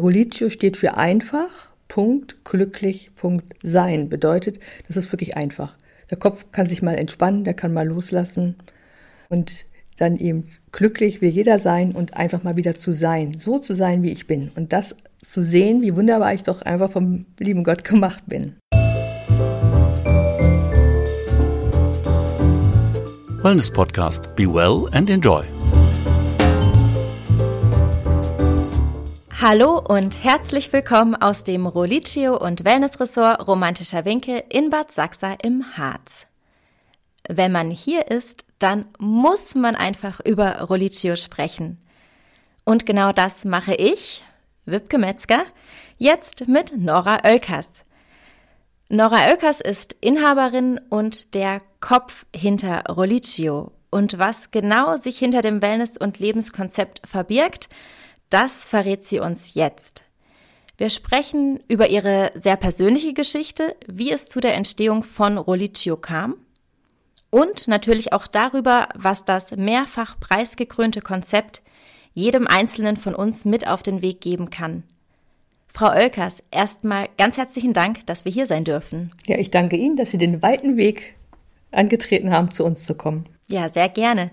Rolitio steht für einfach, Punkt, glücklich, Punkt, sein. Bedeutet, das ist wirklich einfach. Der Kopf kann sich mal entspannen, der kann mal loslassen und dann eben glücklich will jeder sein und einfach mal wieder zu sein, so zu sein, wie ich bin. Und das zu sehen, wie wunderbar ich doch einfach vom lieben Gott gemacht bin. Wellness Podcast. Be well and enjoy. Hallo und herzlich willkommen aus dem Roliccio und Wellness Ressort Romantischer Winkel in Bad Sachsa im Harz. Wenn man hier ist, dann muss man einfach über Roliccio sprechen. Und genau das mache ich, Wipke Metzger, jetzt mit Nora Oelkers. Nora Oelkers ist Inhaberin und der Kopf hinter Roliccio. Und was genau sich hinter dem Wellness- und Lebenskonzept verbirgt, das verrät sie uns jetzt. Wir sprechen über ihre sehr persönliche Geschichte, wie es zu der Entstehung von Roliccio kam und natürlich auch darüber, was das mehrfach preisgekrönte Konzept jedem Einzelnen von uns mit auf den Weg geben kann. Frau Oelkers, erstmal ganz herzlichen Dank, dass wir hier sein dürfen. Ja, ich danke Ihnen, dass Sie den weiten Weg angetreten haben, zu uns zu kommen. Ja, sehr gerne.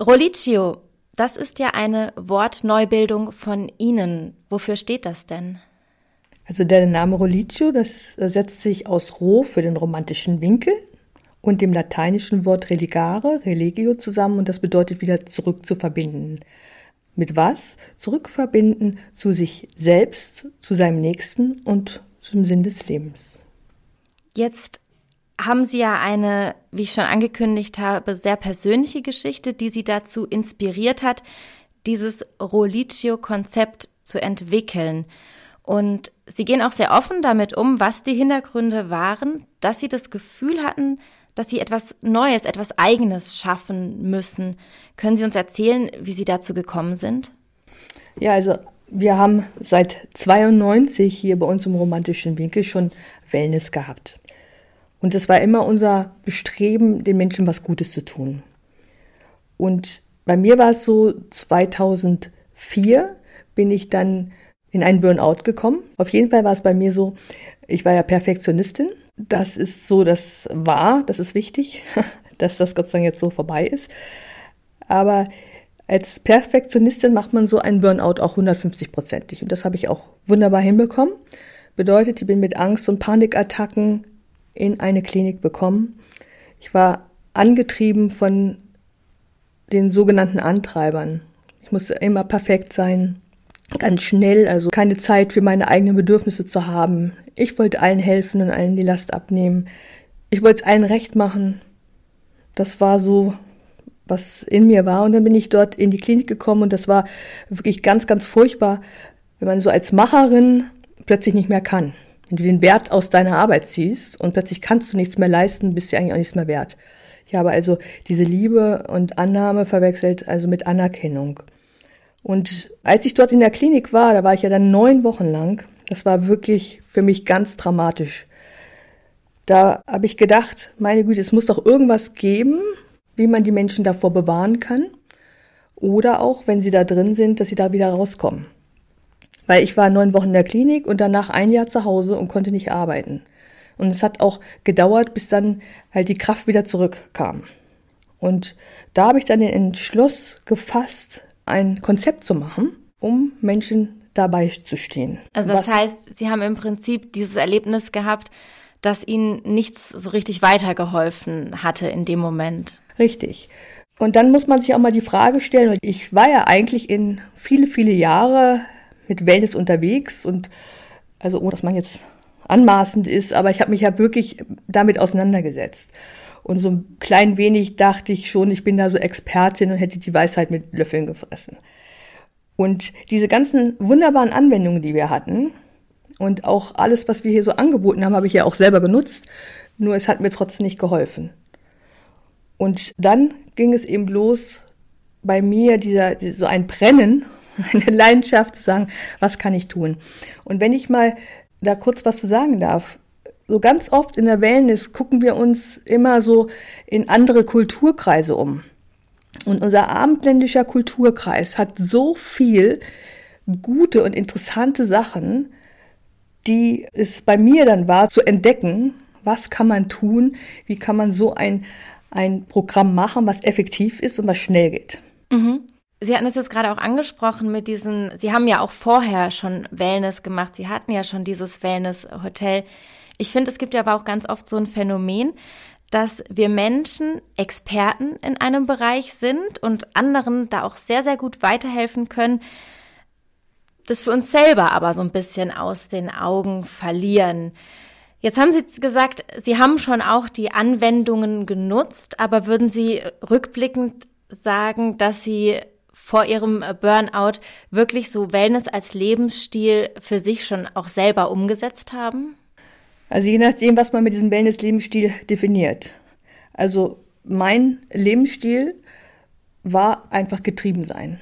Roliccio, das ist ja eine Wortneubildung von Ihnen. Wofür steht das denn? Also der Name Roliccio, das setzt sich aus Ro für den romantischen Winkel und dem lateinischen Wort religare, religio zusammen und das bedeutet wieder zurück zu verbinden. Mit was? Zurückverbinden zu sich selbst, zu seinem Nächsten und zum Sinn des Lebens. Jetzt haben Sie ja eine, wie ich schon angekündigt habe, sehr persönliche Geschichte, die Sie dazu inspiriert hat, dieses Roliccio-Konzept zu entwickeln. Und Sie gehen auch sehr offen damit um, was die Hintergründe waren, dass Sie das Gefühl hatten, dass Sie etwas Neues, etwas Eigenes schaffen müssen. Können Sie uns erzählen, wie Sie dazu gekommen sind? Ja, also wir haben seit 92 hier bei uns im romantischen Winkel schon Wellness gehabt. Und es war immer unser Bestreben, den Menschen was Gutes zu tun. Und bei mir war es so, 2004 bin ich dann in einen Burnout gekommen. Auf jeden Fall war es bei mir so, ich war ja Perfektionistin. Das ist so, das war, das ist wichtig, dass das Gott sei Dank jetzt so vorbei ist. Aber als Perfektionistin macht man so einen Burnout auch 150-prozentig. Und das habe ich auch wunderbar hinbekommen. Bedeutet, ich bin mit Angst und Panikattacken in eine Klinik bekommen. Ich war angetrieben von den sogenannten Antreibern. Ich musste immer perfekt sein, ganz schnell, also keine Zeit für meine eigenen Bedürfnisse zu haben. Ich wollte allen helfen und allen die Last abnehmen. Ich wollte es allen recht machen. Das war so, was in mir war. Und dann bin ich dort in die Klinik gekommen und das war wirklich ganz, ganz furchtbar, wenn man so als Macherin plötzlich nicht mehr kann. Wenn du den Wert aus deiner Arbeit ziehst und plötzlich kannst du nichts mehr leisten, bist du eigentlich auch nichts mehr wert. Ich habe also diese Liebe und Annahme verwechselt, also mit Anerkennung. Und als ich dort in der Klinik war, da war ich ja dann neun Wochen lang, das war wirklich für mich ganz dramatisch. Da habe ich gedacht, meine Güte, es muss doch irgendwas geben, wie man die Menschen davor bewahren kann. Oder auch, wenn sie da drin sind, dass sie da wieder rauskommen. Weil ich war neun Wochen in der Klinik und danach ein Jahr zu Hause und konnte nicht arbeiten. Und es hat auch gedauert, bis dann halt die Kraft wieder zurückkam. Und da habe ich dann den Entschluss gefasst, ein Konzept zu machen, um Menschen dabei zu stehen. Also das Was heißt, Sie haben im Prinzip dieses Erlebnis gehabt, dass Ihnen nichts so richtig weitergeholfen hatte in dem Moment. Richtig. Und dann muss man sich auch mal die Frage stellen, ich war ja eigentlich in viele, viele Jahre mit Wellness unterwegs und also ohne dass man jetzt anmaßend ist, aber ich habe mich ja wirklich damit auseinandergesetzt. Und so ein klein wenig dachte ich schon, ich bin da so Expertin und hätte die Weisheit mit Löffeln gefressen. Und diese ganzen wunderbaren Anwendungen, die wir hatten, und auch alles, was wir hier so angeboten haben, habe ich ja auch selber genutzt, nur es hat mir trotzdem nicht geholfen. Und dann ging es eben los bei mir, dieser, so ein Brennen eine Leidenschaft zu sagen, was kann ich tun? Und wenn ich mal da kurz was zu sagen darf, so ganz oft in der Wellness gucken wir uns immer so in andere Kulturkreise um. Und unser abendländischer Kulturkreis hat so viel gute und interessante Sachen, die es bei mir dann war, zu entdecken, was kann man tun, wie kann man so ein, ein Programm machen, was effektiv ist und was schnell geht. Mhm. Sie hatten es jetzt gerade auch angesprochen mit diesen, Sie haben ja auch vorher schon Wellness gemacht, Sie hatten ja schon dieses Wellness-Hotel. Ich finde, es gibt ja aber auch ganz oft so ein Phänomen, dass wir Menschen Experten in einem Bereich sind und anderen da auch sehr, sehr gut weiterhelfen können, das für uns selber aber so ein bisschen aus den Augen verlieren. Jetzt haben Sie gesagt, Sie haben schon auch die Anwendungen genutzt, aber würden Sie rückblickend sagen, dass Sie vor Ihrem Burnout wirklich so Wellness als Lebensstil für sich schon auch selber umgesetzt haben? Also je nachdem, was man mit diesem Wellness-Lebensstil definiert. Also mein Lebensstil war einfach getrieben sein.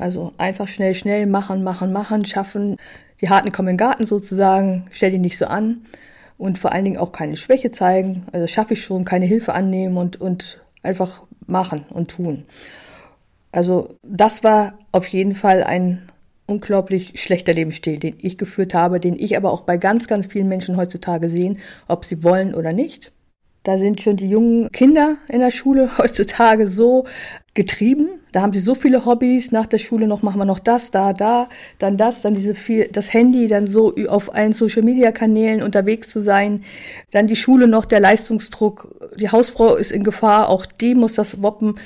Also einfach schnell, schnell machen, machen, machen, schaffen. Die Harten kommen in den Garten sozusagen, stell die nicht so an. Und vor allen Dingen auch keine Schwäche zeigen. Also schaffe ich schon, keine Hilfe annehmen und, und einfach machen und tun. Also das war auf jeden Fall ein unglaublich schlechter Lebensstil, den ich geführt habe, den ich aber auch bei ganz, ganz vielen Menschen heutzutage sehen, ob sie wollen oder nicht. Da sind schon die jungen Kinder in der Schule heutzutage so getrieben. Da haben sie so viele Hobbys. Nach der Schule noch machen wir noch das, da, da, dann das, dann diese viel, das Handy, dann so auf allen Social Media Kanälen unterwegs zu sein. Dann die Schule noch, der Leistungsdruck. Die Hausfrau ist in Gefahr. Auch die muss das woppen.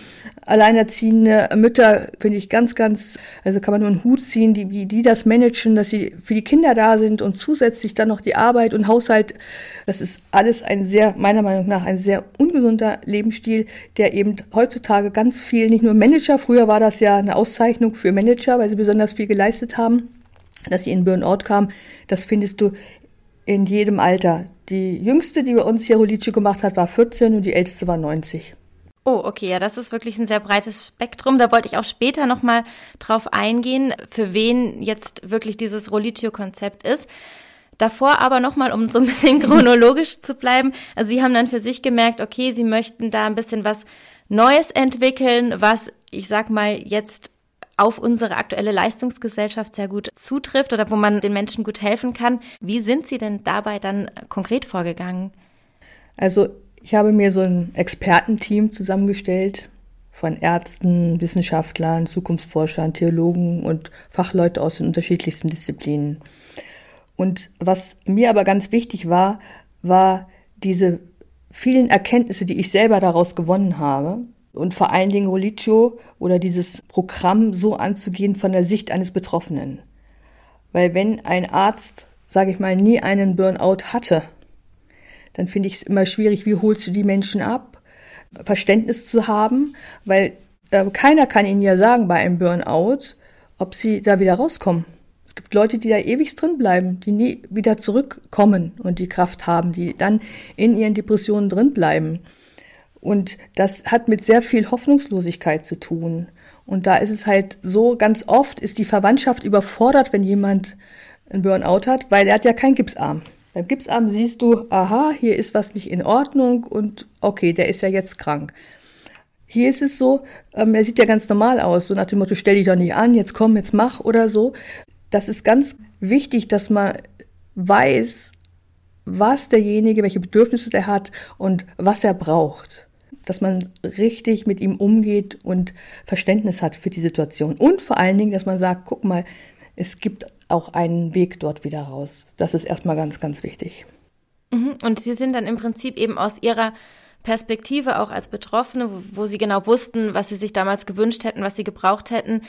Alleinerziehende Mütter finde ich ganz, ganz, also kann man nur einen Hut ziehen, die, wie die das managen, dass sie für die Kinder da sind und zusätzlich dann noch die Arbeit und Haushalt. Das ist alles ein sehr, meiner Meinung nach, ein sehr ungesunder Lebensstil, der eben heutzutage ganz viel viel, nicht nur Manager. Früher war das ja eine Auszeichnung für Manager, weil sie besonders viel geleistet haben, dass sie in Burnout kamen. Das findest du in jedem Alter. Die jüngste, die bei uns hier Rolice gemacht hat, war 14 und die älteste war 90. Oh, okay, ja, das ist wirklich ein sehr breites Spektrum. Da wollte ich auch später nochmal drauf eingehen, für wen jetzt wirklich dieses Rolitio-Konzept ist. Davor aber nochmal, um so ein bisschen chronologisch zu bleiben. Also Sie haben dann für sich gemerkt, okay, Sie möchten da ein bisschen was Neues entwickeln, was ich sag mal jetzt auf unsere aktuelle Leistungsgesellschaft sehr gut zutrifft oder wo man den Menschen gut helfen kann. Wie sind Sie denn dabei dann konkret vorgegangen? Also ich habe mir so ein Expertenteam zusammengestellt von Ärzten, Wissenschaftlern, Zukunftsforschern, Theologen und Fachleute aus den unterschiedlichsten Disziplinen. Und was mir aber ganz wichtig war, war diese vielen Erkenntnisse, die ich selber daraus gewonnen habe. Und vor allen Dingen Rolitio oder dieses Programm so anzugehen von der Sicht eines Betroffenen. Weil wenn ein Arzt, sage ich mal, nie einen Burnout hatte, dann finde ich es immer schwierig, wie holst du die Menschen ab? Verständnis zu haben, weil äh, keiner kann ihnen ja sagen bei einem Burnout, ob sie da wieder rauskommen gibt Leute, die da ewig drin bleiben, die nie wieder zurückkommen und die Kraft haben, die dann in ihren Depressionen drin bleiben. Und das hat mit sehr viel Hoffnungslosigkeit zu tun. Und da ist es halt so, ganz oft ist die Verwandtschaft überfordert, wenn jemand einen Burnout hat, weil er hat ja keinen Gipsarm. Beim Gipsarm siehst du, aha, hier ist was nicht in Ordnung und okay, der ist ja jetzt krank. Hier ist es so, ähm, er sieht ja ganz normal aus, so nach dem Motto, stell dich doch nicht an, jetzt komm, jetzt mach oder so das ist ganz wichtig, dass man weiß, was derjenige, welche Bedürfnisse der hat und was er braucht. Dass man richtig mit ihm umgeht und Verständnis hat für die Situation. Und vor allen Dingen, dass man sagt, guck mal, es gibt auch einen Weg dort wieder raus. Das ist erstmal ganz, ganz wichtig. Mhm. Und Sie sind dann im Prinzip eben aus Ihrer Perspektive auch als Betroffene, wo Sie genau wussten, was Sie sich damals gewünscht hätten, was Sie gebraucht hätten,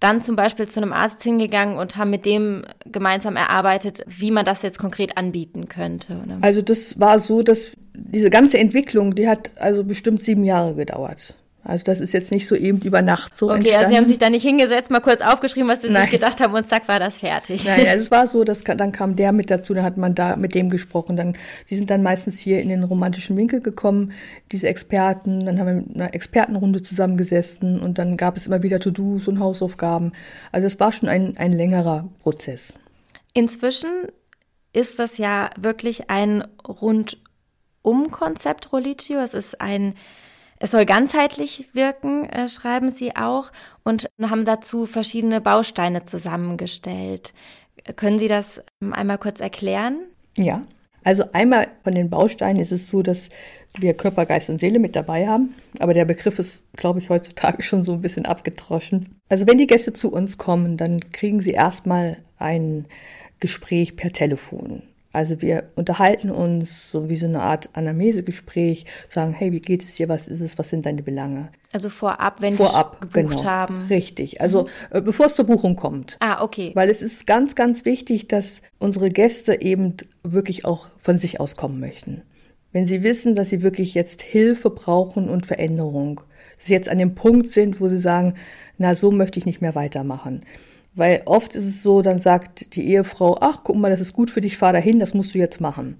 dann zum Beispiel zu einem Arzt hingegangen und haben mit dem gemeinsam erarbeitet, wie man das jetzt konkret anbieten könnte. Oder? Also das war so, dass diese ganze Entwicklung, die hat also bestimmt sieben Jahre gedauert. Also das ist jetzt nicht so eben über Nacht so Okay, entstanden. also Sie haben sich da nicht hingesetzt, mal kurz aufgeschrieben, was Sie Nein. sich gedacht haben und zack war das fertig. Nein, also es war so, dass dann kam der mit dazu, dann hat man da mit dem gesprochen. Dann, die sind dann meistens hier in den romantischen Winkel gekommen, diese Experten. Dann haben wir mit einer Expertenrunde zusammengesessen und dann gab es immer wieder To-Dos und Hausaufgaben. Also es war schon ein, ein längerer Prozess. Inzwischen ist das ja wirklich ein Rundum-Konzept Rolitio. Es ist ein Es soll ganzheitlich wirken, äh, schreiben Sie auch, und haben dazu verschiedene Bausteine zusammengestellt. Können Sie das ähm, einmal kurz erklären? Ja, also einmal von den Bausteinen ist es so, dass wir Körper, Geist und Seele mit dabei haben. Aber der Begriff ist, glaube ich, heutzutage schon so ein bisschen abgetroschen. Also wenn die Gäste zu uns kommen, dann kriegen sie erstmal ein Gespräch per Telefon. Also wir unterhalten uns so wie so eine Art Anamnesegespräch, sagen, hey, wie geht es dir, was ist es, was sind deine Belange? Also vorab, wenn vorab, gebucht genau, haben. Richtig, also mhm. bevor es zur Buchung kommt. Ah, okay. Weil es ist ganz, ganz wichtig, dass unsere Gäste eben wirklich auch von sich aus kommen möchten. Wenn sie wissen, dass sie wirklich jetzt Hilfe brauchen und Veränderung, dass sie jetzt an dem Punkt sind, wo sie sagen, na, so möchte ich nicht mehr weitermachen weil oft ist es so, dann sagt die Ehefrau, ach, guck mal, das ist gut für dich, fahr dahin, das musst du jetzt machen.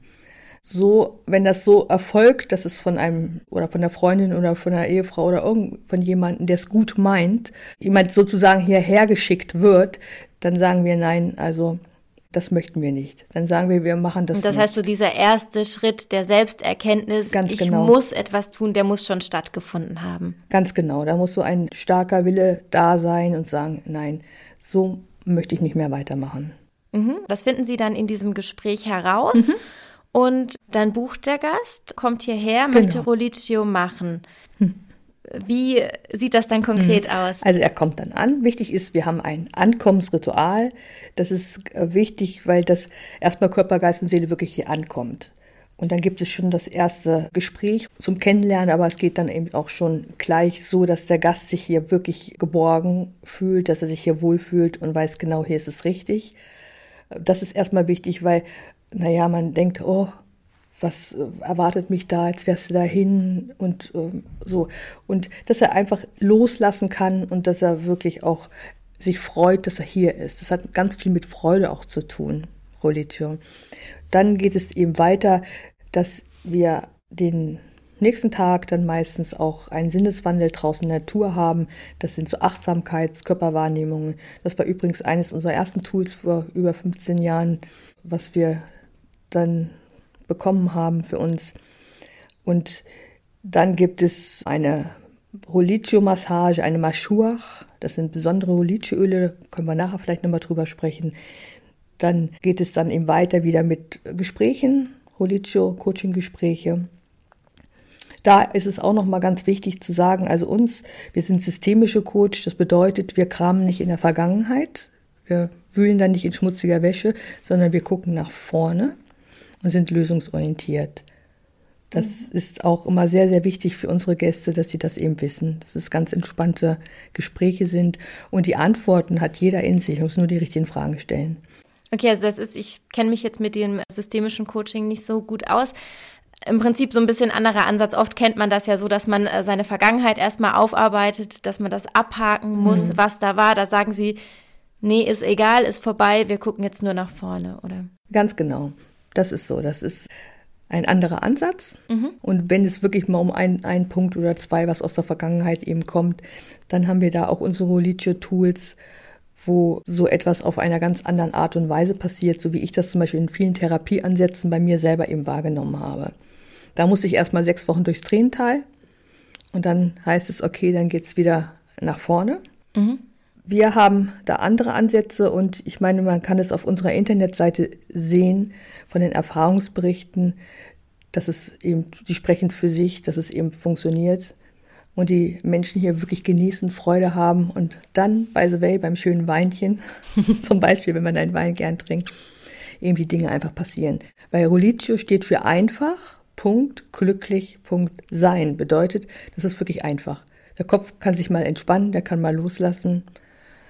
So, wenn das so erfolgt, dass es von einem oder von der Freundin oder von der Ehefrau oder irgend von jemandem, der es gut meint, jemand sozusagen hierher geschickt wird, dann sagen wir nein, also das möchten wir nicht. Dann sagen wir, wir machen das. Und das nicht. heißt so, dieser erste Schritt der Selbsterkenntnis, Ganz ich genau. muss etwas tun, der muss schon stattgefunden haben. Ganz genau. Da muss so ein starker Wille da sein und sagen, nein, so möchte ich nicht mehr weitermachen. Mhm. Das finden Sie dann in diesem Gespräch heraus. Mhm. Und dann bucht der Gast, kommt hierher, genau. möchte Rolliccio machen. Hm. Wie sieht das dann konkret mhm. aus? Also er kommt dann an. Wichtig ist, wir haben ein Ankommensritual. Das ist äh, wichtig, weil das erstmal Körper, Geist und Seele wirklich hier ankommt. Und dann gibt es schon das erste Gespräch zum Kennenlernen, aber es geht dann eben auch schon gleich so, dass der Gast sich hier wirklich geborgen fühlt, dass er sich hier wohlfühlt und weiß genau, hier ist es richtig. Das ist erstmal wichtig, weil, naja, man denkt, oh, was äh, erwartet mich da, jetzt wärst du dahin und äh, so. Und dass er einfach loslassen kann und dass er wirklich auch sich freut, dass er hier ist. Das hat ganz viel mit Freude auch zu tun, Religion. Dann geht es eben weiter, dass wir den nächsten Tag dann meistens auch einen Sinneswandel draußen in der Natur haben. Das sind so Achtsamkeits-, Körperwahrnehmungen. Das war übrigens eines unserer ersten Tools vor über 15 Jahren, was wir dann bekommen haben für uns. Und dann gibt es eine Holiccio-Massage, eine Mashuach. Das sind besondere Holiccio-Öle, können wir nachher vielleicht nochmal drüber sprechen. Dann geht es dann eben weiter wieder mit Gesprächen, Holiccio, Coaching-Gespräche. Da ist es auch nochmal ganz wichtig zu sagen, also uns, wir sind systemische Coach, das bedeutet, wir kramen nicht in der Vergangenheit, wir wühlen dann nicht in schmutziger Wäsche, sondern wir gucken nach vorne und sind lösungsorientiert. Das mhm. ist auch immer sehr, sehr wichtig für unsere Gäste, dass sie das eben wissen, dass es ganz entspannte Gespräche sind und die Antworten hat jeder in sich, muss nur die richtigen Fragen stellen. Okay, also das ist, ich kenne mich jetzt mit dem systemischen Coaching nicht so gut aus. Im Prinzip so ein bisschen anderer Ansatz. Oft kennt man das ja so, dass man äh, seine Vergangenheit erstmal aufarbeitet, dass man das abhaken muss, mhm. was da war. Da sagen sie, nee, ist egal, ist vorbei, wir gucken jetzt nur nach vorne, oder? Ganz genau. Das ist so. Das ist ein anderer Ansatz. Mhm. Und wenn es wirklich mal um einen Punkt oder zwei, was aus der Vergangenheit eben kommt, dann haben wir da auch unsere Holiccio-Tools, wo so etwas auf einer ganz anderen Art und Weise passiert, so wie ich das zum Beispiel in vielen Therapieansätzen bei mir selber eben wahrgenommen habe. Da muss ich erstmal sechs Wochen durchs Tränental und dann heißt es, okay, dann geht's wieder nach vorne. Mhm. Wir haben da andere Ansätze und ich meine, man kann es auf unserer Internetseite sehen von den Erfahrungsberichten, dass es eben, die sprechen für sich, dass es eben funktioniert und die Menschen hier wirklich genießen, Freude haben und dann, by the way, beim schönen Weinchen, zum Beispiel, wenn man einen Wein gern trinkt, eben die Dinge einfach passieren. Weil Roliccio steht für einfach, Punkt, glücklich, Punkt, sein. Bedeutet, das ist wirklich einfach. Der Kopf kann sich mal entspannen, der kann mal loslassen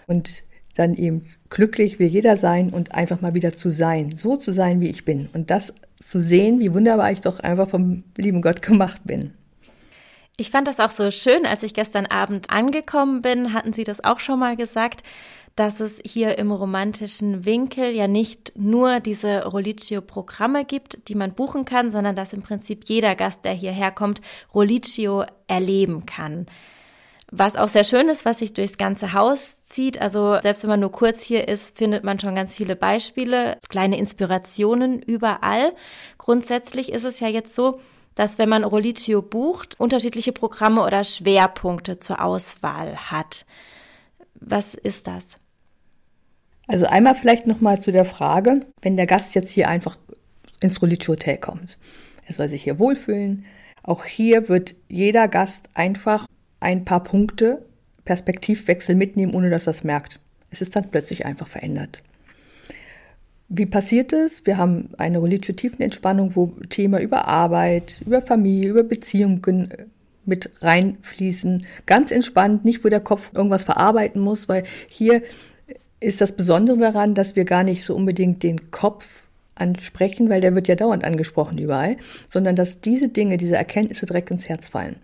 und dann eben glücklich will jeder sein und einfach mal wieder zu sein, so zu sein, wie ich bin. Und das zu sehen, wie wunderbar ich doch einfach vom lieben Gott gemacht bin. Ich fand das auch so schön, als ich gestern Abend angekommen bin, hatten Sie das auch schon mal gesagt, dass es hier im romantischen Winkel ja nicht nur diese Roliccio-Programme gibt, die man buchen kann, sondern dass im Prinzip jeder Gast, der hierher kommt, Roliccio erleben kann. Was auch sehr schön ist, was sich durchs ganze Haus zieht. Also selbst wenn man nur kurz hier ist, findet man schon ganz viele Beispiele, kleine Inspirationen überall. Grundsätzlich ist es ja jetzt so, dass wenn man Rolitio bucht, unterschiedliche Programme oder Schwerpunkte zur Auswahl hat. Was ist das? Also einmal vielleicht nochmal zu der Frage, wenn der Gast jetzt hier einfach ins Rolitio Hotel kommt. Er soll sich hier wohlfühlen. Auch hier wird jeder Gast einfach ein paar Punkte Perspektivwechsel mitnehmen, ohne dass er es merkt. Es ist dann plötzlich einfach verändert. Wie passiert es? Wir haben eine holistische Tiefenentspannung, wo Thema über Arbeit, über Familie, über Beziehungen mit reinfließen. Ganz entspannt, nicht wo der Kopf irgendwas verarbeiten muss, weil hier ist das Besondere daran, dass wir gar nicht so unbedingt den Kopf ansprechen, weil der wird ja dauernd angesprochen überall, sondern dass diese Dinge, diese Erkenntnisse direkt ins Herz fallen.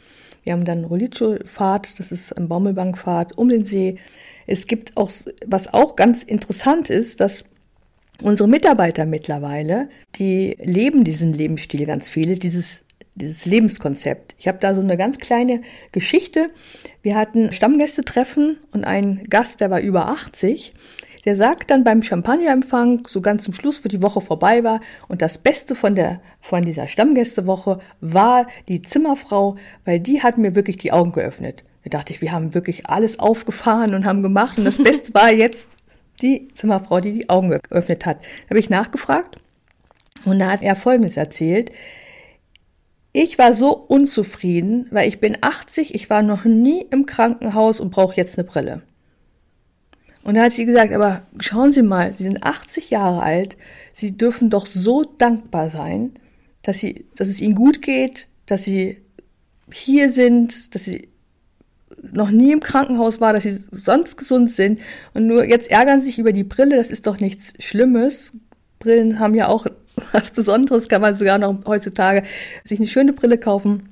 Wir haben dann Rolicho-Fahrt, das ist ein Baumelbankfahrt um den See. Es gibt auch, was auch ganz interessant ist, dass unsere Mitarbeiter mittlerweile, die leben diesen Lebensstil ganz viele, dieses dieses Lebenskonzept. Ich habe da so eine ganz kleine Geschichte. Wir hatten Stammgästetreffen und ein Gast, der war über 80, der sagt dann beim Champagnerempfang, so ganz zum Schluss, wo die Woche vorbei war, und das Beste von der, von dieser Stammgästewoche war die Zimmerfrau, weil die hat mir wirklich die Augen geöffnet. Da dachte ich, wir haben wirklich alles aufgefahren und haben gemacht. Und das Beste war jetzt die Zimmerfrau, die die Augen geöffnet hat. Da habe ich nachgefragt und da hat er Folgendes erzählt. Ich war so unzufrieden, weil ich bin 80, ich war noch nie im Krankenhaus und brauche jetzt eine Brille. Und da hat sie gesagt, aber schauen Sie mal, Sie sind 80 Jahre alt, Sie dürfen doch so dankbar sein, dass, Sie, dass es Ihnen gut geht, dass Sie hier sind, dass Sie noch nie im Krankenhaus war, dass sie sonst gesund sind und nur jetzt ärgern sich über die Brille, das ist doch nichts Schlimmes. Brillen haben ja auch was Besonderes, kann man sogar noch heutzutage sich eine schöne Brille kaufen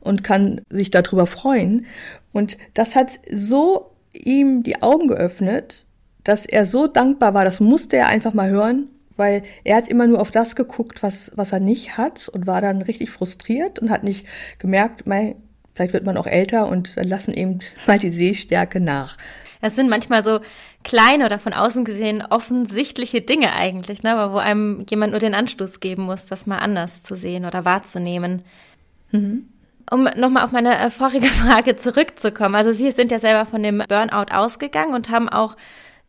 und kann sich darüber freuen. Und das hat so ihm die Augen geöffnet, dass er so dankbar war, das musste er einfach mal hören, weil er hat immer nur auf das geguckt, was, was er nicht hat und war dann richtig frustriert und hat nicht gemerkt, mein, vielleicht wird man auch älter und dann lassen eben mal die Sehstärke nach. Es sind manchmal so kleine oder von außen gesehen offensichtliche Dinge eigentlich, ne, aber wo einem jemand nur den Anstoß geben muss, das mal anders zu sehen oder wahrzunehmen. Mhm um nochmal auf meine äh, vorige Frage zurückzukommen. Also Sie sind ja selber von dem Burnout ausgegangen und haben auch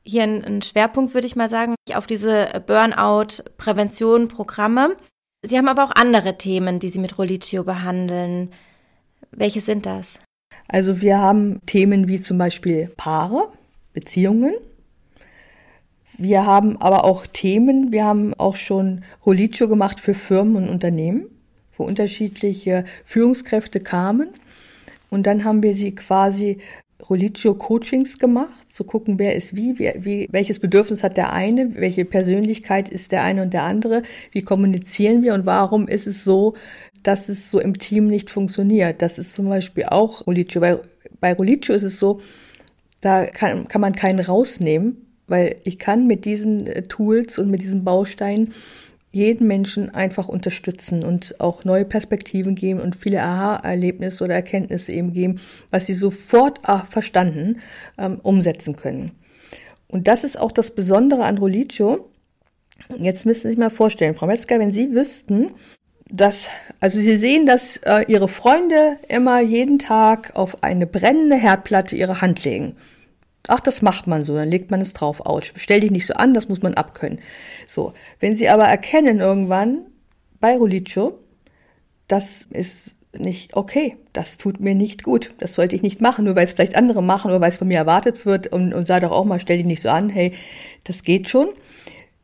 hier einen Schwerpunkt, würde ich mal sagen, auf diese Burnout-Prävention, Programme. Sie haben aber auch andere Themen, die Sie mit Rolitio behandeln. Welche sind das? Also wir haben Themen wie zum Beispiel Paare, Beziehungen. Wir haben aber auch Themen, wir haben auch schon Rolitio gemacht für Firmen und Unternehmen wo unterschiedliche Führungskräfte kamen. Und dann haben wir sie quasi Religio Coachings gemacht, zu gucken, wer ist wie, wie, wie, welches Bedürfnis hat der eine, welche Persönlichkeit ist der eine und der andere, wie kommunizieren wir und warum ist es so, dass es so im Team nicht funktioniert. Das ist zum Beispiel auch Religio. Bei, bei Religio ist es so, da kann, kann man keinen rausnehmen, weil ich kann mit diesen äh, Tools und mit diesen Bausteinen jeden Menschen einfach unterstützen und auch neue Perspektiven geben und viele Aha-Erlebnisse oder Erkenntnisse eben geben, was sie sofort ah, verstanden ähm, umsetzen können. Und das ist auch das Besondere an Rolicio. Jetzt müssen Sie sich mal vorstellen, Frau Metzger, wenn Sie wüssten, dass, also Sie sehen, dass äh, Ihre Freunde immer jeden Tag auf eine brennende Herdplatte ihre Hand legen. Ach, das macht man so, dann legt man es drauf. Autsch, stell dich nicht so an, das muss man abkönnen. So, wenn Sie aber erkennen irgendwann bei Rolicho, das ist nicht okay, das tut mir nicht gut, das sollte ich nicht machen, nur weil es vielleicht andere machen oder weil es von mir erwartet wird und, und sei doch auch mal, stell dich nicht so an, hey, das geht schon,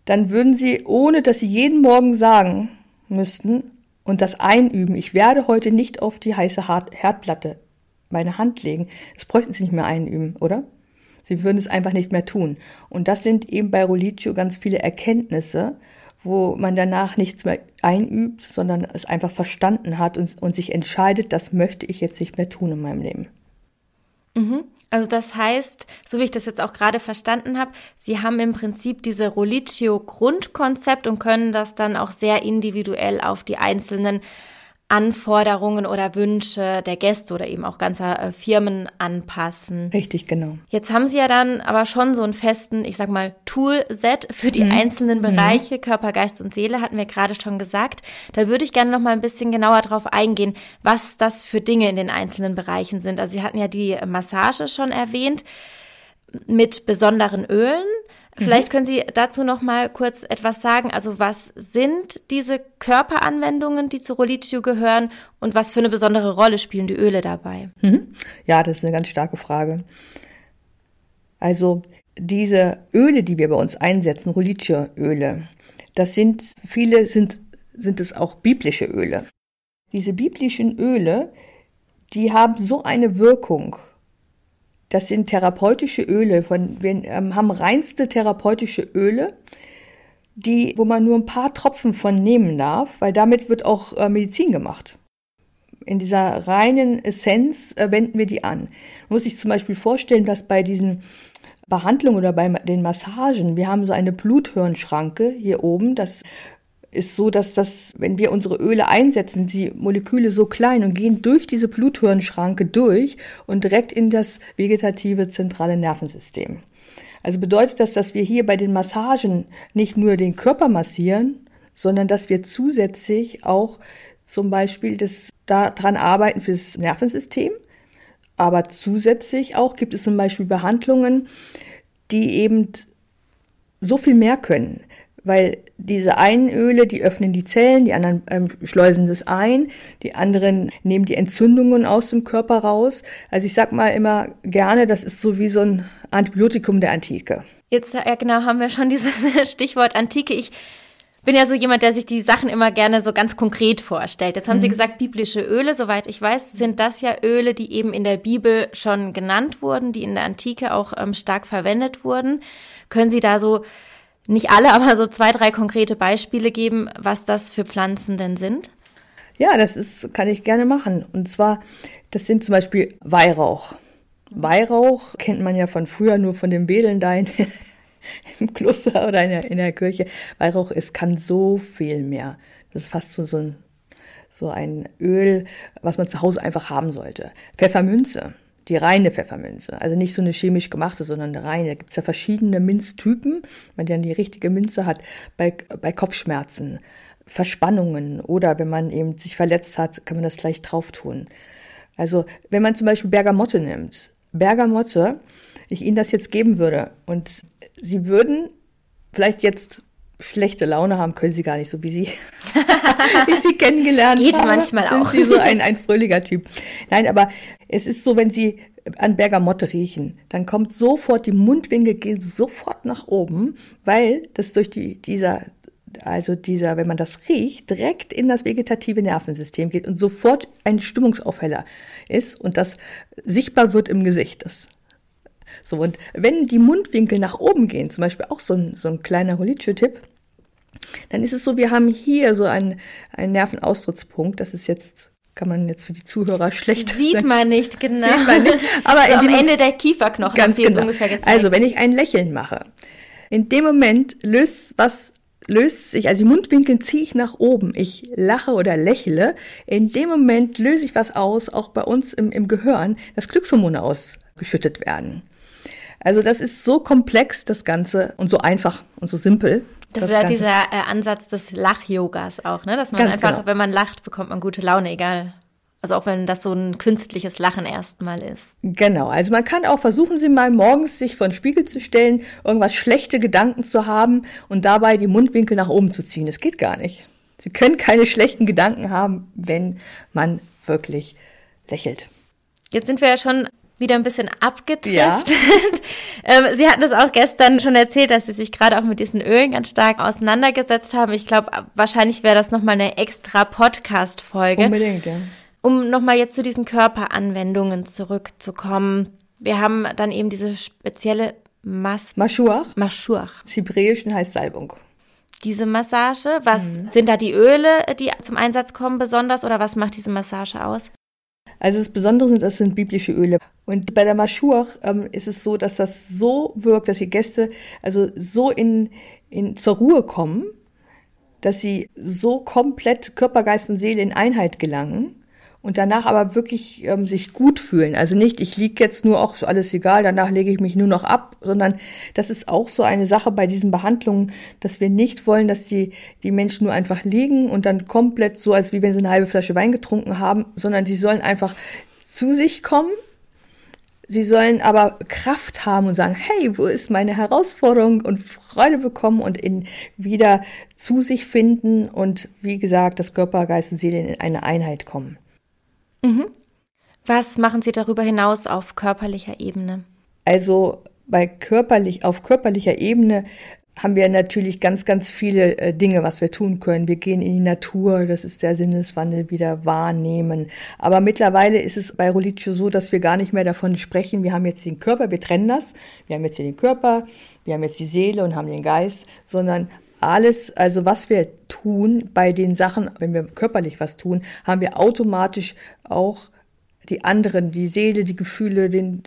dann würden Sie, ohne dass Sie jeden Morgen sagen müssten und das einüben, ich werde heute nicht auf die heiße Herdplatte meine Hand legen, das bräuchten Sie nicht mehr einüben, oder? Sie würden es einfach nicht mehr tun. Und das sind eben bei Rolitio ganz viele Erkenntnisse, wo man danach nichts mehr einübt, sondern es einfach verstanden hat und, und sich entscheidet, das möchte ich jetzt nicht mehr tun in meinem Leben. Mhm. Also das heißt, so wie ich das jetzt auch gerade verstanden habe, Sie haben im Prinzip diese Rolitio Grundkonzept und können das dann auch sehr individuell auf die einzelnen Anforderungen oder Wünsche der Gäste oder eben auch ganzer äh, Firmen anpassen. Richtig, genau. Jetzt haben Sie ja dann aber schon so einen festen, ich sag mal, Toolset für die mhm. einzelnen mhm. Bereiche, mhm. Körper, Geist und Seele, hatten wir gerade schon gesagt. Da würde ich gerne noch mal ein bisschen genauer drauf eingehen, was das für Dinge in den einzelnen Bereichen sind. Also Sie hatten ja die Massage schon erwähnt mit besonderen Ölen. Vielleicht mhm. können Sie dazu noch mal kurz etwas sagen. Also was sind diese Körperanwendungen, die zu Rolitio gehören und was für eine besondere Rolle spielen die Öle dabei? Mhm. Ja, das ist eine ganz starke Frage. Also diese Öle, die wir bei uns einsetzen, Rolitio-Öle, das sind, viele sind, sind es auch biblische Öle. Diese biblischen Öle, die haben so eine Wirkung das sind therapeutische Öle, von, wir ähm, haben reinste therapeutische Öle, die, wo man nur ein paar Tropfen von nehmen darf, weil damit wird auch äh, Medizin gemacht. In dieser reinen Essenz äh, wenden wir die an. Muss sich zum Beispiel vorstellen, dass bei diesen Behandlungen oder bei den Massagen, wir haben so eine Bluthirnschranke hier oben, das ist so, dass das, wenn wir unsere Öle einsetzen, die Moleküle so klein und gehen durch diese Bluthirnschranke durch und direkt in das vegetative zentrale Nervensystem. Also bedeutet das, dass wir hier bei den Massagen nicht nur den Körper massieren, sondern dass wir zusätzlich auch zum Beispiel daran arbeiten fürs Nervensystem. Aber zusätzlich auch gibt es zum Beispiel Behandlungen, die eben so viel mehr können weil diese einen Öle, die öffnen die Zellen, die anderen ähm, schleusen das ein, die anderen nehmen die Entzündungen aus dem Körper raus. Also ich sag mal immer gerne, das ist so wie so ein Antibiotikum der Antike. Jetzt ja, genau haben wir schon dieses Stichwort Antike. Ich bin ja so jemand, der sich die Sachen immer gerne so ganz konkret vorstellt. Jetzt haben mhm. Sie gesagt, biblische Öle. Soweit ich weiß, sind das ja Öle, die eben in der Bibel schon genannt wurden, die in der Antike auch ähm, stark verwendet wurden. Können Sie da so nicht alle, aber so zwei, drei konkrete Beispiele geben, was das für Pflanzen denn sind? Ja, das ist, kann ich gerne machen. Und zwar, das sind zum Beispiel Weihrauch. Weihrauch kennt man ja von früher nur von dem Wedeln da in, im Kloster oder in der, in der Kirche. Weihrauch ist, kann so viel mehr. Das ist fast so, so ein, so ein Öl, was man zu Hause einfach haben sollte. Pfeffermünze die reine Pfefferminze. Also nicht so eine chemisch gemachte, sondern eine reine. Da gibt es ja verschiedene Minztypen, wenn man dann die richtige Minze hat, bei, bei Kopfschmerzen, Verspannungen oder wenn man eben sich verletzt hat, kann man das gleich drauf tun. Also wenn man zum Beispiel Bergamotte nimmt, Bergamotte, ich Ihnen das jetzt geben würde und Sie würden vielleicht jetzt schlechte Laune haben, können Sie gar nicht, so wie Sie, ich Sie kennengelernt Geht habe. Geht manchmal auch. Sind Sie so ein, ein fröhlicher Typ. Nein, aber es ist so, wenn Sie an Bergamotte riechen, dann kommt sofort, die Mundwinkel gehen sofort nach oben, weil das durch die, dieser, also dieser, wenn man das riecht, direkt in das vegetative Nervensystem geht und sofort ein Stimmungsaufheller ist und das sichtbar wird im Gesicht. Das so, und wenn die Mundwinkel nach oben gehen, zum Beispiel auch so ein, so ein kleiner Holitsche-Tipp, dann ist es so, wir haben hier so einen, einen Nervenaustrittspunkt. Das ist jetzt, kann man jetzt für die Zuhörer schlecht Sieht sagen. man nicht, genau. Sieht man nicht. Aber so am Ende der Kieferknochen ganz genau. ungefähr gezeigt. Also, wenn ich ein Lächeln mache, in dem Moment löst was löst sich, also die Mundwinkel ziehe ich nach oben. Ich lache oder lächle. In dem Moment löse ich was aus, auch bei uns im, im Gehirn, dass Glückshormone ausgeschüttet werden. Also das ist so komplex, das Ganze, und so einfach und so simpel. Das, das ist ja Ganze. dieser äh, Ansatz des Lach-Yogas auch, ne? Dass man Ganz einfach, genau. wenn man lacht, bekommt man gute Laune, egal. Also auch wenn das so ein künstliches Lachen erstmal ist. Genau, also man kann auch versuchen, Sie mal morgens sich vor den Spiegel zu stellen, irgendwas schlechte Gedanken zu haben und dabei die Mundwinkel nach oben zu ziehen. Das geht gar nicht. Sie können keine schlechten Gedanken haben, wenn man wirklich lächelt. Jetzt sind wir ja schon wieder ein bisschen abgetrifft. Ja. ähm, Sie hatten es auch gestern schon erzählt, dass Sie sich gerade auch mit diesen Ölen ganz stark auseinandergesetzt haben. Ich glaube, wahrscheinlich wäre das nochmal eine extra Podcast-Folge. Unbedingt, ja. Um nochmal jetzt zu diesen Körperanwendungen zurückzukommen. Wir haben dann eben diese spezielle Mas Maschuach. Maschuach. Hebräischen heißt Salbung. Diese Massage, was mhm. sind da die Öle, die zum Einsatz kommen besonders oder was macht diese Massage aus? Also das Besondere sind, das sind biblische Öle. Und bei der Maschur ähm, ist es so, dass das so wirkt, dass die Gäste also so in, in zur Ruhe kommen, dass sie so komplett Körper, Geist und Seele in Einheit gelangen und danach aber wirklich ähm, sich gut fühlen. Also nicht, ich liege jetzt nur, auch so alles egal, danach lege ich mich nur noch ab, sondern das ist auch so eine Sache bei diesen Behandlungen, dass wir nicht wollen, dass die, die Menschen nur einfach liegen und dann komplett so, als wie wenn sie eine halbe Flasche Wein getrunken haben, sondern die sollen einfach zu sich kommen. Sie sollen aber Kraft haben und sagen, hey, wo ist meine Herausforderung und Freude bekommen und in wieder zu sich finden und wie gesagt, das Körper, Geist und Seele in eine Einheit kommen. Mhm. Was machen Sie darüber hinaus auf körperlicher Ebene? Also bei körperlich, auf körperlicher Ebene haben wir natürlich ganz, ganz viele äh, Dinge, was wir tun können. Wir gehen in die Natur, das ist der Sinneswandel, wieder wahrnehmen. Aber mittlerweile ist es bei Rolitio so, dass wir gar nicht mehr davon sprechen, wir haben jetzt den Körper, wir trennen das. Wir haben jetzt hier den Körper, wir haben jetzt die Seele und haben den Geist, sondern alles, also was wir tun bei den Sachen, wenn wir körperlich was tun, haben wir automatisch auch die anderen, die Seele, die Gefühle, den,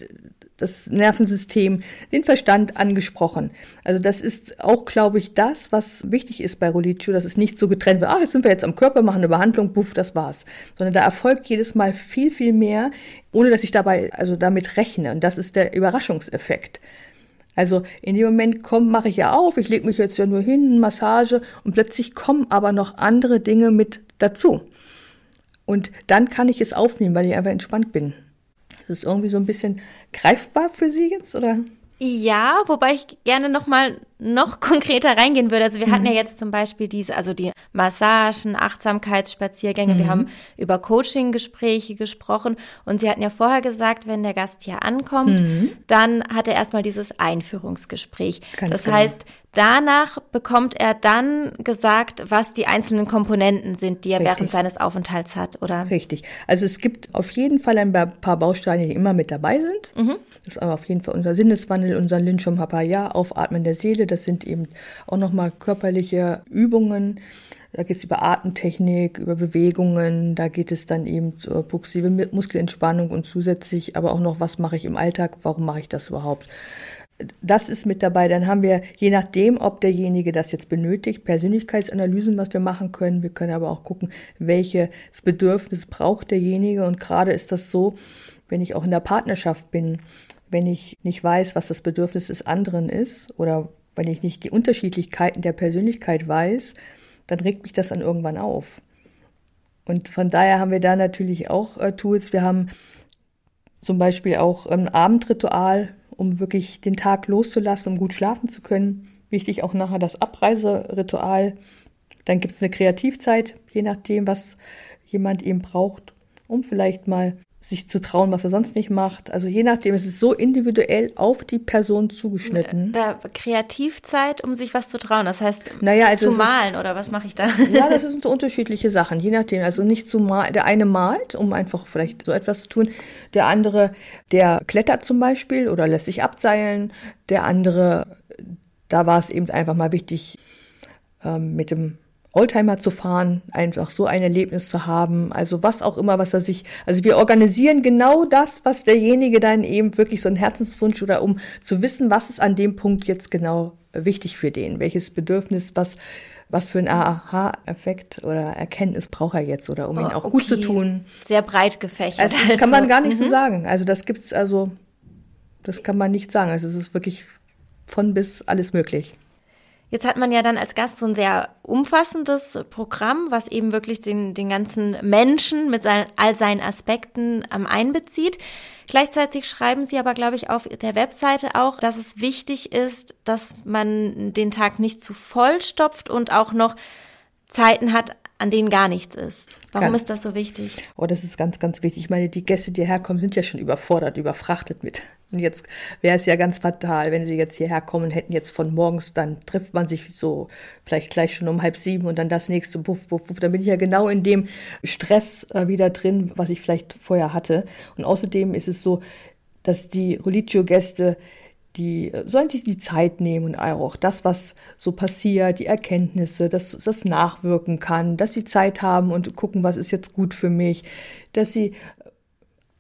das Nervensystem, den Verstand angesprochen. Also das ist auch, glaube ich, das, was wichtig ist bei Rolitio, dass es nicht so getrennt wird, ah, jetzt sind wir jetzt am Körper, machen eine Behandlung, buff, das war's. Sondern da erfolgt jedes Mal viel, viel mehr, ohne dass ich dabei, also damit rechne. Und das ist der Überraschungseffekt. Also in dem Moment komm, mache ich ja auf, ich lege mich jetzt ja nur hin, Massage und plötzlich kommen aber noch andere Dinge mit dazu. Und dann kann ich es aufnehmen, weil ich einfach entspannt bin. Das ist irgendwie so ein bisschen greifbar für Sie jetzt, oder? Ja, wobei ich gerne noch mal noch konkreter reingehen würde. Also wir mhm. hatten ja jetzt zum Beispiel diese, also die Massagen, Achtsamkeitsspaziergänge. Mhm. Wir haben über Coaching-Gespräche gesprochen und Sie hatten ja vorher gesagt, wenn der Gast hier ankommt, mhm. dann hat er erstmal dieses Einführungsgespräch. Ganz das genau. heißt, Danach bekommt er dann gesagt, was die einzelnen Komponenten sind, die er Richtig. während seines Aufenthalts hat, oder? Richtig. Also es gibt auf jeden Fall ein paar Bausteine, die immer mit dabei sind. Mhm. Das ist aber auf jeden Fall unser Sinneswandel, unser Linchum Hapaya, Aufatmen der Seele. Das sind eben auch nochmal körperliche Übungen. Da geht es über Atemtechnik, über Bewegungen, da geht es dann eben zur progressive Muskelentspannung und zusätzlich aber auch noch, was mache ich im Alltag, warum mache ich das überhaupt? das ist mit dabei. Dann haben wir, je nachdem, ob derjenige das jetzt benötigt, Persönlichkeitsanalysen, was wir machen können. Wir können aber auch gucken, welches Bedürfnis braucht derjenige. Und gerade ist das so, wenn ich auch in der Partnerschaft bin, wenn ich nicht weiß, was das Bedürfnis des anderen ist oder wenn ich nicht die Unterschiedlichkeiten der Persönlichkeit weiß, dann regt mich das dann irgendwann auf. Und von daher haben wir da natürlich auch äh, Tools. Wir haben zum Beispiel auch ein Abendritual, um wirklich den Tag loszulassen, um gut schlafen zu können. Wichtig auch nachher das Abreiseritual. Dann gibt es eine Kreativzeit, je nachdem, was jemand eben braucht, um vielleicht mal sich zu trauen, was er sonst nicht macht. Also je nachdem, es ist so individuell auf die Person zugeschnitten. Da Kreativzeit, um sich was zu trauen. Das heißt, naja, also zu malen ist, oder was mache ich da? Ja, das sind so unterschiedliche Sachen. Je nachdem, also nicht zu malen. Der eine malt, um einfach vielleicht so etwas zu tun. Der andere, der klettert zum Beispiel oder lässt sich abseilen. Der andere, da war es eben einfach mal wichtig, ähm, mit dem Oldtimer zu fahren, einfach so ein Erlebnis zu haben, also was auch immer, was er sich, also wir organisieren genau das, was derjenige dann eben wirklich so ein Herzenswunsch oder um zu wissen, was ist an dem Punkt jetzt genau wichtig für den, welches Bedürfnis, was, was für ein Aha-Effekt oder Erkenntnis braucht er jetzt oder um oh, ihn auch okay. gut zu tun. Sehr breit gefächert. Also, das kann man gar nicht mhm. so sagen. Also das gibt's also, das kann man nicht sagen. Also es ist wirklich von bis alles möglich. Jetzt hat man ja dann als Gast so ein sehr umfassendes Programm, was eben wirklich den, den ganzen Menschen mit seinen, all seinen Aspekten ähm, einbezieht. Gleichzeitig schreiben Sie aber, glaube ich, auf der Webseite auch, dass es wichtig ist, dass man den Tag nicht zu voll stopft und auch noch Zeiten hat, an denen gar nichts ist. Warum ganz, ist das so wichtig? Oh, das ist ganz, ganz wichtig. Ich meine, die Gäste, die herkommen, sind ja schon überfordert, überfrachtet mit und jetzt wäre es ja ganz fatal, wenn sie jetzt hierher kommen, hätten jetzt von morgens, dann trifft man sich so vielleicht gleich schon um halb sieben und dann das nächste Puff, Puff, Puff. Dann bin ich ja genau in dem Stress äh, wieder drin, was ich vielleicht vorher hatte. Und außerdem ist es so, dass die Religio-Gäste, die äh, sollen sich die Zeit nehmen und auch das, was so passiert, die Erkenntnisse, dass das nachwirken kann, dass sie Zeit haben und gucken, was ist jetzt gut für mich, dass sie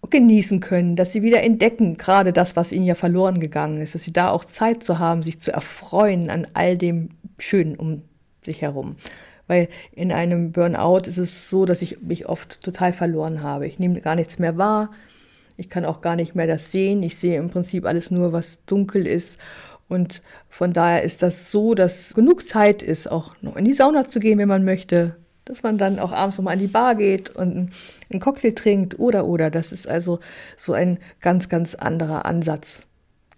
genießen können, dass sie wieder entdecken, gerade das, was ihnen ja verloren gegangen ist, dass sie da auch Zeit zu haben, sich zu erfreuen an all dem Schönen um sich herum. weil in einem Burnout ist es so, dass ich mich oft total verloren habe. Ich nehme gar nichts mehr wahr. Ich kann auch gar nicht mehr das sehen. Ich sehe im Prinzip alles nur, was dunkel ist. Und von daher ist das so, dass genug Zeit ist, auch noch in die Sauna zu gehen, wenn man möchte. Dass man dann auch abends nochmal an die Bar geht und einen Cocktail trinkt oder oder. Das ist also so ein ganz, ganz anderer Ansatz,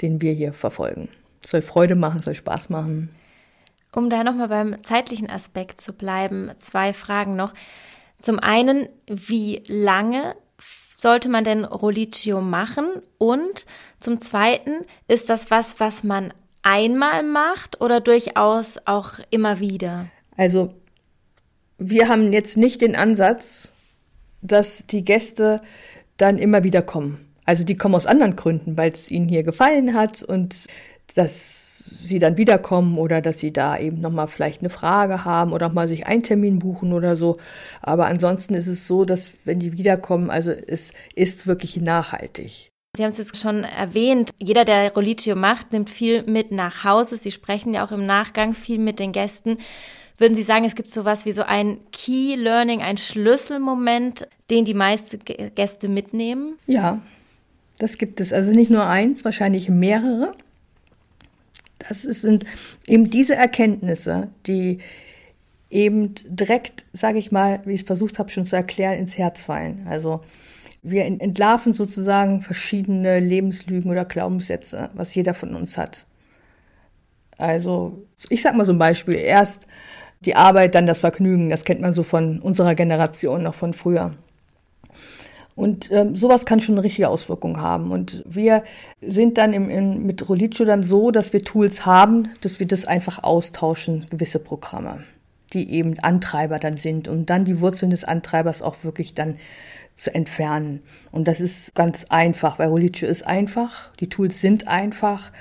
den wir hier verfolgen. Soll Freude machen, soll Spaß machen. Um da nochmal beim zeitlichen Aspekt zu bleiben, zwei Fragen noch. Zum einen, wie lange sollte man denn Rolliccio machen? Und zum Zweiten, ist das was, was man einmal macht oder durchaus auch immer wieder? Also, wir haben jetzt nicht den Ansatz, dass die Gäste dann immer wieder kommen. Also die kommen aus anderen Gründen, weil es ihnen hier gefallen hat und dass sie dann wiederkommen oder dass sie da eben nochmal vielleicht eine Frage haben oder auch mal sich einen Termin buchen oder so. Aber ansonsten ist es so, dass wenn die wiederkommen, also es ist wirklich nachhaltig. Sie haben es jetzt schon erwähnt, jeder, der Rolliccio macht, nimmt viel mit nach Hause. Sie sprechen ja auch im Nachgang viel mit den Gästen. Würden Sie sagen, es gibt sowas wie so ein Key Learning, ein Schlüsselmoment, den die meisten Gäste mitnehmen? Ja, das gibt es. Also nicht nur eins, wahrscheinlich mehrere. Das sind eben diese Erkenntnisse, die eben direkt, sage ich mal, wie ich es versucht habe schon zu erklären, ins Herz fallen. Also wir entlarven sozusagen verschiedene Lebenslügen oder Glaubenssätze, was jeder von uns hat. Also ich sag mal so ein Beispiel, erst die Arbeit, dann das Vergnügen, das kennt man so von unserer Generation noch von früher. Und ähm, sowas kann schon eine richtige Auswirkung haben. Und wir sind dann im, im, mit Rolicio dann so, dass wir Tools haben, dass wir das einfach austauschen, gewisse Programme, die eben Antreiber dann sind, um dann die Wurzeln des Antreibers auch wirklich dann zu entfernen. Und das ist ganz einfach, weil Rolicio ist einfach, die Tools sind einfach.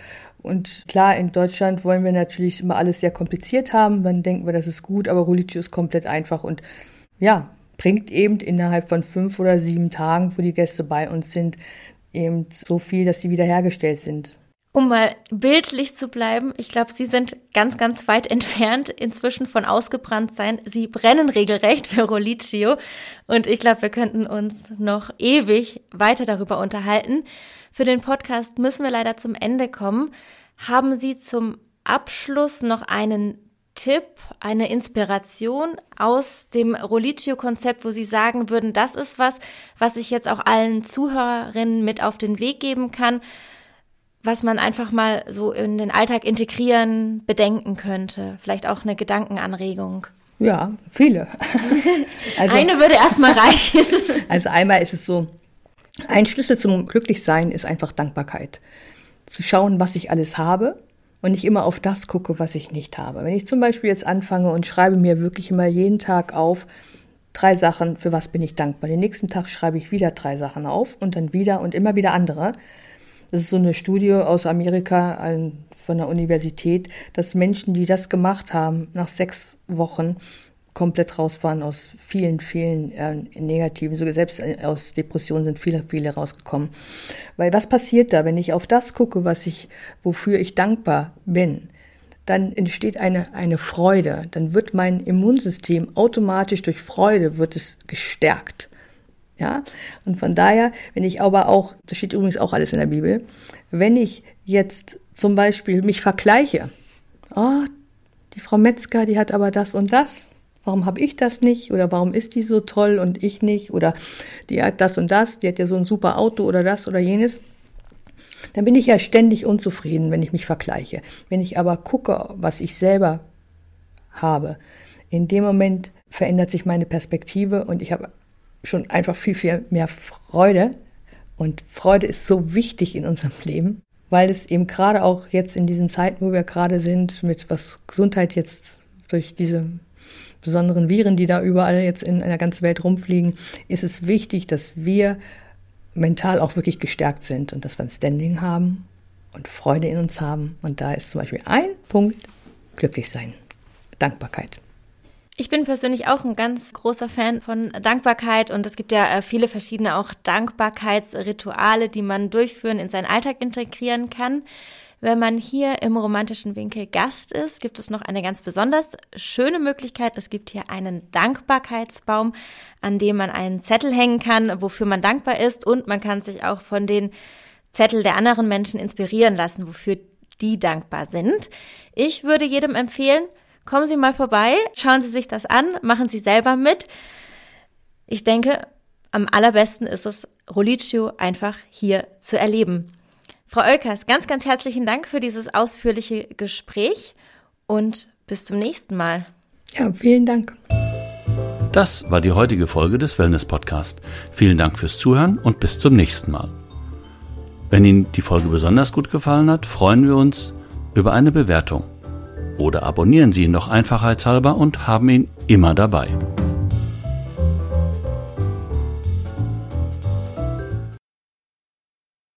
Und klar, in Deutschland wollen wir natürlich immer alles sehr kompliziert haben, dann denken wir, das ist gut, aber Rolicio ist komplett einfach und ja, bringt eben innerhalb von fünf oder sieben Tagen, wo die Gäste bei uns sind, eben so viel, dass sie wiederhergestellt sind. Um mal bildlich zu bleiben, ich glaube, Sie sind ganz, ganz weit entfernt inzwischen von ausgebrannt sein. Sie brennen regelrecht für Roliccio und ich glaube, wir könnten uns noch ewig weiter darüber unterhalten. Für den Podcast müssen wir leider zum Ende kommen. Haben Sie zum Abschluss noch einen Tipp, eine Inspiration aus dem Roliccio-Konzept, wo Sie sagen würden, das ist was, was ich jetzt auch allen Zuhörerinnen mit auf den Weg geben kann, was man einfach mal so in den Alltag integrieren, bedenken könnte? Vielleicht auch eine Gedankenanregung. Ja, viele. Also, eine würde erstmal reichen. Also einmal ist es so, ein Schlüssel zum Glücklichsein ist einfach Dankbarkeit. Zu schauen, was ich alles habe und nicht immer auf das gucke, was ich nicht habe. Wenn ich zum Beispiel jetzt anfange und schreibe mir wirklich immer jeden Tag auf, drei Sachen, für was bin ich dankbar. Den nächsten Tag schreibe ich wieder drei Sachen auf und dann wieder und immer wieder andere. Das ist so eine Studie aus Amerika von der Universität, dass Menschen, die das gemacht haben, nach sechs Wochen komplett raus waren aus vielen, vielen äh, negativen, sogar selbst äh, aus Depressionen sind viele, viele rausgekommen. Weil was passiert da, wenn ich auf das gucke, was ich, wofür ich dankbar bin? Dann entsteht eine, eine Freude. Dann wird mein Immunsystem automatisch durch Freude wird es gestärkt. Ja, und von daher, wenn ich aber auch, das steht übrigens auch alles in der Bibel, wenn ich jetzt zum Beispiel mich vergleiche, oh, die Frau Metzger, die hat aber das und das, Warum habe ich das nicht? Oder warum ist die so toll und ich nicht? Oder die hat das und das, die hat ja so ein super Auto oder das oder jenes. Dann bin ich ja ständig unzufrieden, wenn ich mich vergleiche. Wenn ich aber gucke, was ich selber habe, in dem Moment verändert sich meine Perspektive und ich habe schon einfach viel, viel mehr Freude. Und Freude ist so wichtig in unserem Leben, weil es eben gerade auch jetzt in diesen Zeiten, wo wir gerade sind, mit was Gesundheit jetzt durch diese besonderen Viren, die da überall jetzt in der ganzen Welt rumfliegen, ist es wichtig, dass wir mental auch wirklich gestärkt sind und dass wir ein Standing haben und Freude in uns haben. Und da ist zum Beispiel ein Punkt glücklich sein, Dankbarkeit. Ich bin persönlich auch ein ganz großer Fan von Dankbarkeit und es gibt ja äh, viele verschiedene auch Dankbarkeitsrituale, die man durchführen, in seinen Alltag integrieren kann. Wenn man hier im romantischen Winkel Gast ist, gibt es noch eine ganz besonders schöne Möglichkeit. Es gibt hier einen Dankbarkeitsbaum, an dem man einen Zettel hängen kann, wofür man dankbar ist. Und man kann sich auch von den Zettel der anderen Menschen inspirieren lassen, wofür die dankbar sind. Ich würde jedem empfehlen, kommen Sie mal vorbei, schauen Sie sich das an, machen Sie selber mit. Ich denke, am allerbesten ist es, Roliccio einfach hier zu erleben. Frau Oelkers, ganz, ganz herzlichen Dank für dieses ausführliche Gespräch und bis zum nächsten Mal. Ja, vielen Dank. Das war die heutige Folge des Wellness Podcast. Vielen Dank fürs Zuhören und bis zum nächsten Mal. Wenn Ihnen die Folge besonders gut gefallen hat, freuen wir uns über eine Bewertung. Oder abonnieren Sie ihn noch einfachheitshalber und haben ihn immer dabei.